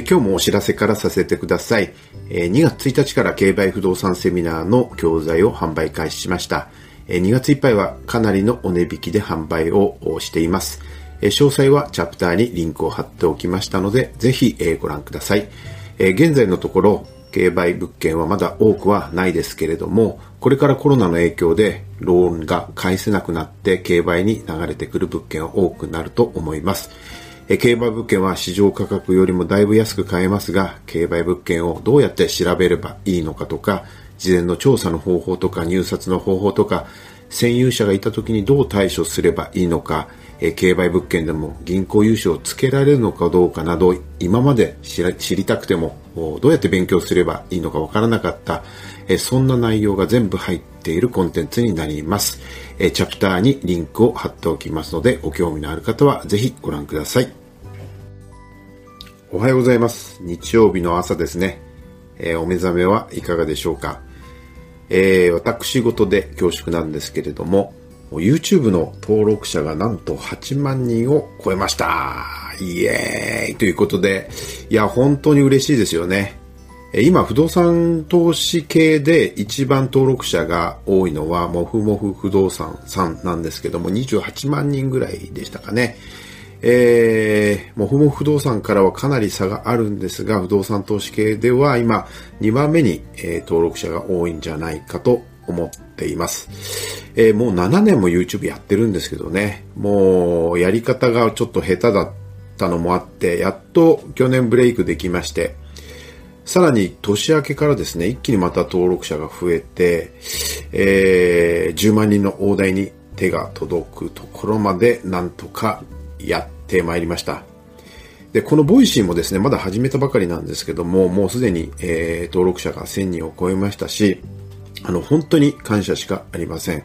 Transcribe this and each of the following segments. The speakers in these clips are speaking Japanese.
今日もお知らせからさせてください。え2月1日から競売不動産セミナーの教材を販売開始しました。え2月いっぱいはかなりのお値引きで販売をしています。詳細はチャプターにリンクを貼っておきましたので、ぜひ、ご覧ください。現在のところ、競売物件はまだ多くはないですけれども、これからコロナの影響でローンが返せなくなって競売に流れてくる物件は多くなると思います。え競売物件は市場価格よりもだいぶ安く買えますが、競売物件をどうやって調べればいいのかとか、事前の調査の方法とか入札の方法とか、占有者がいた時にどう対処すればいいのか、え競売物件でも銀行融資をつけられるのかどうかなど、今まで知りたくても、どうやって勉強すればいいのかわからなかった、えそんな内容が全部入っているコンテンツになります。えチャプターにリンクを貼っておきますので、ご興味のある方はぜひご覧ください。おはようございます。日曜日の朝ですね。えー、お目覚めはいかがでしょうか。えー、私事で恐縮なんですけれども、YouTube の登録者がなんと8万人を超えました。イエーイということで、いや、本当に嬉しいですよね。今、不動産投資系で一番登録者が多いのは、もふもふ不動産さんなんですけども、28万人ぐらいでしたかね。えー、もふも不動産からはかなり差があるんですが、不動産投資系では今、2番目に、えー、登録者が多いんじゃないかと思っています。えー、もう7年も YouTube やってるんですけどね、もうやり方がちょっと下手だったのもあって、やっと去年ブレイクできまして、さらに年明けからですね、一気にまた登録者が増えて、えー、10万人の大台に手が届くところまでなんとかやってまいりました。で、この Voicy もですね、まだ始めたばかりなんですけども、もうすでに、えー、登録者が1000人を超えましたし、あの、本当に感謝しかありません。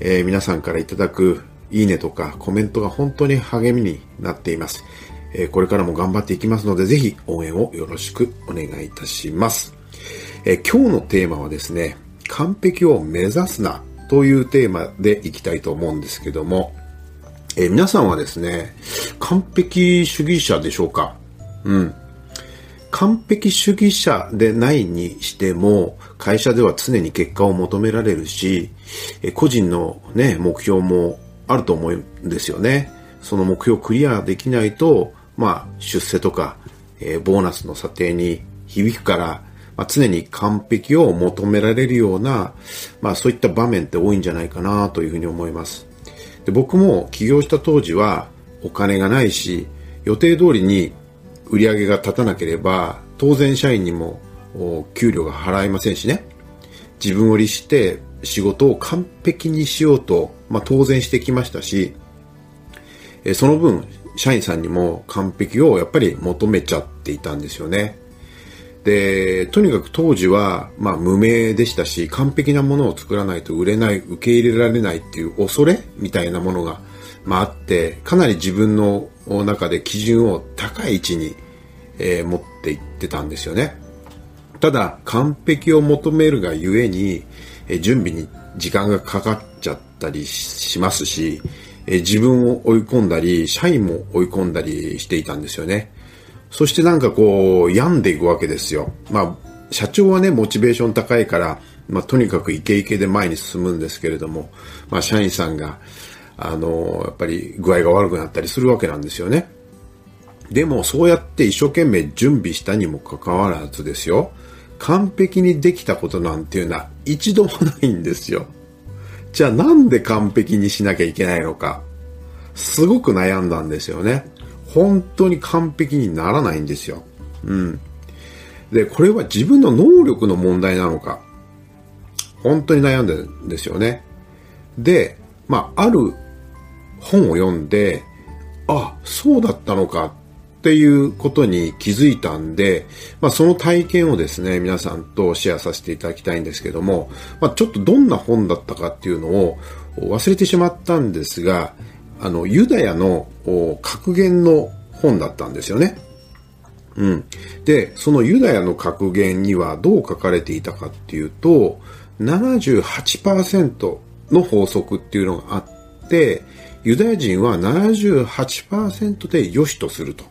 えー、皆さんからいただくいいねとかコメントが本当に励みになっています。えー、これからも頑張っていきますので、ぜひ応援をよろしくお願いいたします。えー、今日のテーマはですね、完璧を目指すなというテーマでいきたいと思うんですけども、えー、皆さんはですね、完璧主義者でしょうか？うん。完璧主義者でないにしても、会社では常に結果を求められるし、個人のね、目標もあると思うんですよね。その目標をクリアできないと、まあ、出世とか、えー、ボーナスの査定に響くから、まあ、常に完璧を求められるような、まあ、そういった場面って多いんじゃないかなというふうに思います。で僕も起業した当時はお金がないし、予定通りに売り上げが立たなければ、当然社員にも給料が払えませんしね。自分を律して仕事を完璧にしようと、まあ、当然してきましたし、その分、社員さんにも完璧をやっぱり求めちゃっていたんですよね。で、とにかく当時は、まあ、無名でしたし、完璧なものを作らないと売れない、受け入れられないっていう恐れみたいなものが、まあ、あって、かなり自分の中で基準を高い位置に、えー、持っていってたんですよね。ただ、完璧を求めるがゆえに、えー、準備に時間がかかっちゃったりしますし、えー、自分を追い込んだり、社員も追い込んだりしていたんですよね。そしてなんかこう、病んでいくわけですよ。まあ、社長はね、モチベーション高いから、まあ、とにかくイケイケで前に進むんですけれども、まあ、社員さんが、あの、やっぱり具合が悪くなったりするわけなんですよね。でも、そうやって一生懸命準備したにもかかわらずですよ、完璧にできたことなんていうのは一度もないんですよ。じゃあなんで完璧にしなきゃいけないのか。すごく悩んだんですよね。本当に完璧にならないんですよ。うん。で、これは自分の能力の問題なのか。本当に悩んでるんですよね。で、まあ、ある本を読んで、あ、そうだったのかっていうことに気づいたんで、まあ、その体験をですね、皆さんとシェアさせていただきたいんですけども、まあ、ちょっとどんな本だったかっていうのを忘れてしまったんですが、あの、ユダヤの格言の本だったんですよね。うん。で、そのユダヤの格言にはどう書かれていたかっていうと、78%の法則っていうのがあって、ユダヤ人は78%で良しとすると。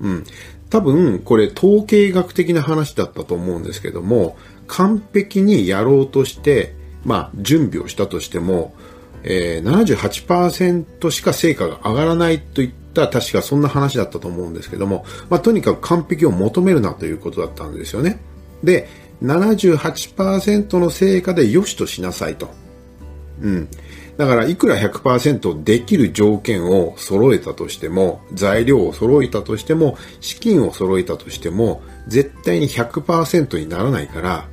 うん。多分、これ統計学的な話だったと思うんですけども、完璧にやろうとして、まあ、準備をしたとしても、えー、78%しか成果が上がらないといった確かそんな話だったと思うんですけども、まあ、とにかく完璧を求めるなということだったんですよね。で、78%の成果で良しとしなさいと。うん。だから、いくら100%できる条件を揃えたとしても、材料を揃えたとしても、資金を揃えたとしても、絶対に100%にならないから、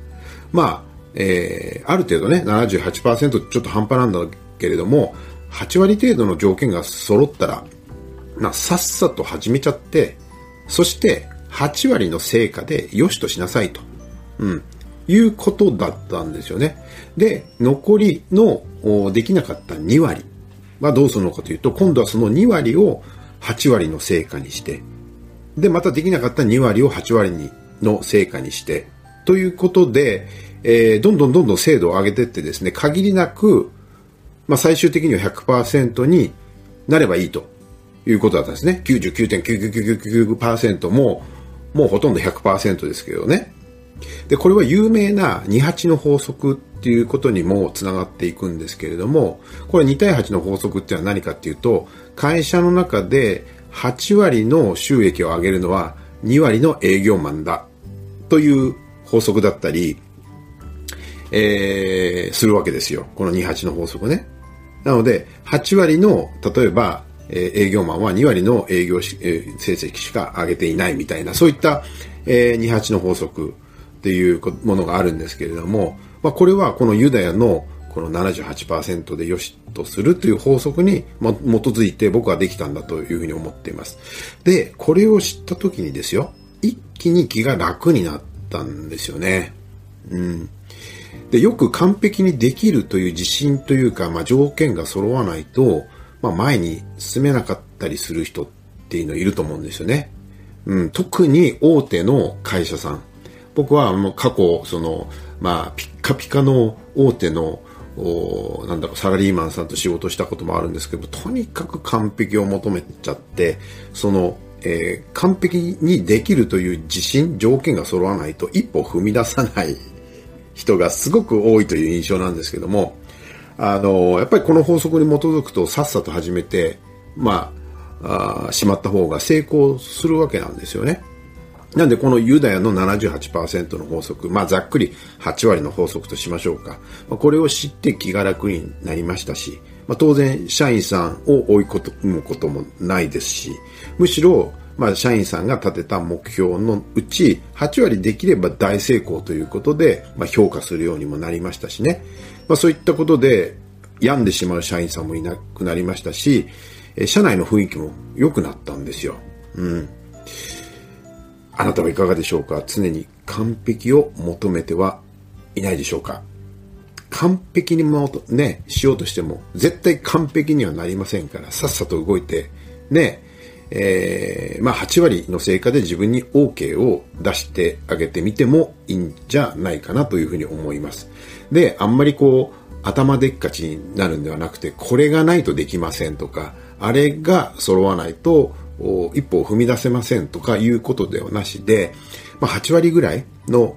まあ、えー、ある程度ね、78%ちょっと半端なんだけれども、8割程度の条件が揃ったら、まあ、さっさと始めちゃって、そして8割の成果で良しとしなさいと。うん。いうことだったんですよね。で、残りのできなかった2割はどうするのかというと、今度はその2割を8割の成果にして、で、またできなかった2割を8割にの成果にして、ということで、えー、どんどんどんどん精度を上げていってですね、限りなくまあ、最終的には100%になればいいということだったんですね。99.9999%も、もうほとんど100%ですけどね。で、これは有名な28の法則っていうことにもつながっていくんですけれども、これ2対8の法則っていうのは何かっていうと、会社の中で8割の収益を上げるのは2割の営業マンだという法則だったり、えー、するわけですよ。この28の法則ね。なので、8割の、例えば、え営業マンは2割の営業し、え成績しか上げていないみたいな、そういった、えー、28の法則っていうものがあるんですけれども、まあ、これはこのユダヤのこの78%で良しとするという法則に基づいて僕はできたんだというふうに思っています。で、これを知った時にですよ、一気に気が楽になったんですよね。うん。で、よく完璧にできるという自信というか、まあ、条件が揃わないと、まあ、前に進めなかったりする人っていうのいると思うんですよね。うん、特に大手の会社さん。僕はもう過去、その、まあ、ピッカピカの大手の、おなんだろう、サラリーマンさんと仕事したこともあるんですけど、とにかく完璧を求めちゃって、その、えー、完璧にできるという自信、条件が揃わないと一歩踏み出さない人がすごく多いという印象なんですけども、あの、やっぱりこの法則に基づくとさっさと始めて、まあ、あしまった方が成功するわけなんですよね。なんでこのユダヤの78%の法則、まあざっくり8割の法則としましょうか。これを知って気が楽になりましたし、まあ、当然社員さんを追い込むこともないですし、むしろまあ、社員さんが立てた目標のうち8割できれば大成功ということで、まあ、評価するようにもなりましたしね、まあ、そういったことで病んでしまう社員さんもいなくなりましたし、社内の雰囲気も良くなったんですよ。うん。あなたはいかがでしょうか？常に完璧を求めてはいないでしょうか？完璧にもね、しようとしても絶対完璧にはなりませんからさっさと動いてね、えー、まあ8割の成果で自分に OK を出してあげてみてもいいんじゃないかなというふうに思います。で、あんまりこう、頭でっかちになるんではなくて、これがないとできませんとか、あれが揃わないと一歩を踏み出せませんとかいうことではなしで、まあ、8割ぐらいの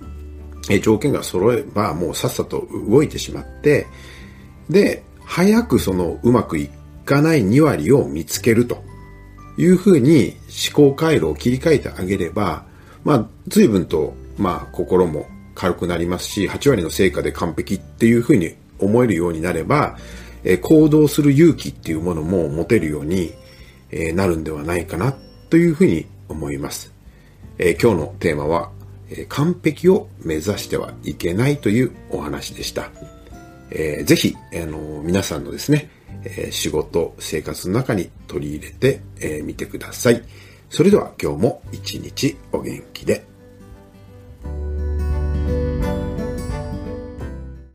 条件が揃えばもうさっさと動いてしまって、で、早くそのうまくいかない2割を見つけると。いうふうに思考回路を切り替えてあげれば、まあ、随分と、まあ、心も軽くなりますし、8割の成果で完璧っていうふうに思えるようになれば、え行動する勇気っていうものも持てるように、えなるんではないかなというふうに思います。え今日のテーマは、え完璧を目指してはいけないというお話でした。えー、ぜひ、あの皆さんのですね、え仕事、生活の中に取り入れてみ、えー、てください。それでは今日も一日お元気で。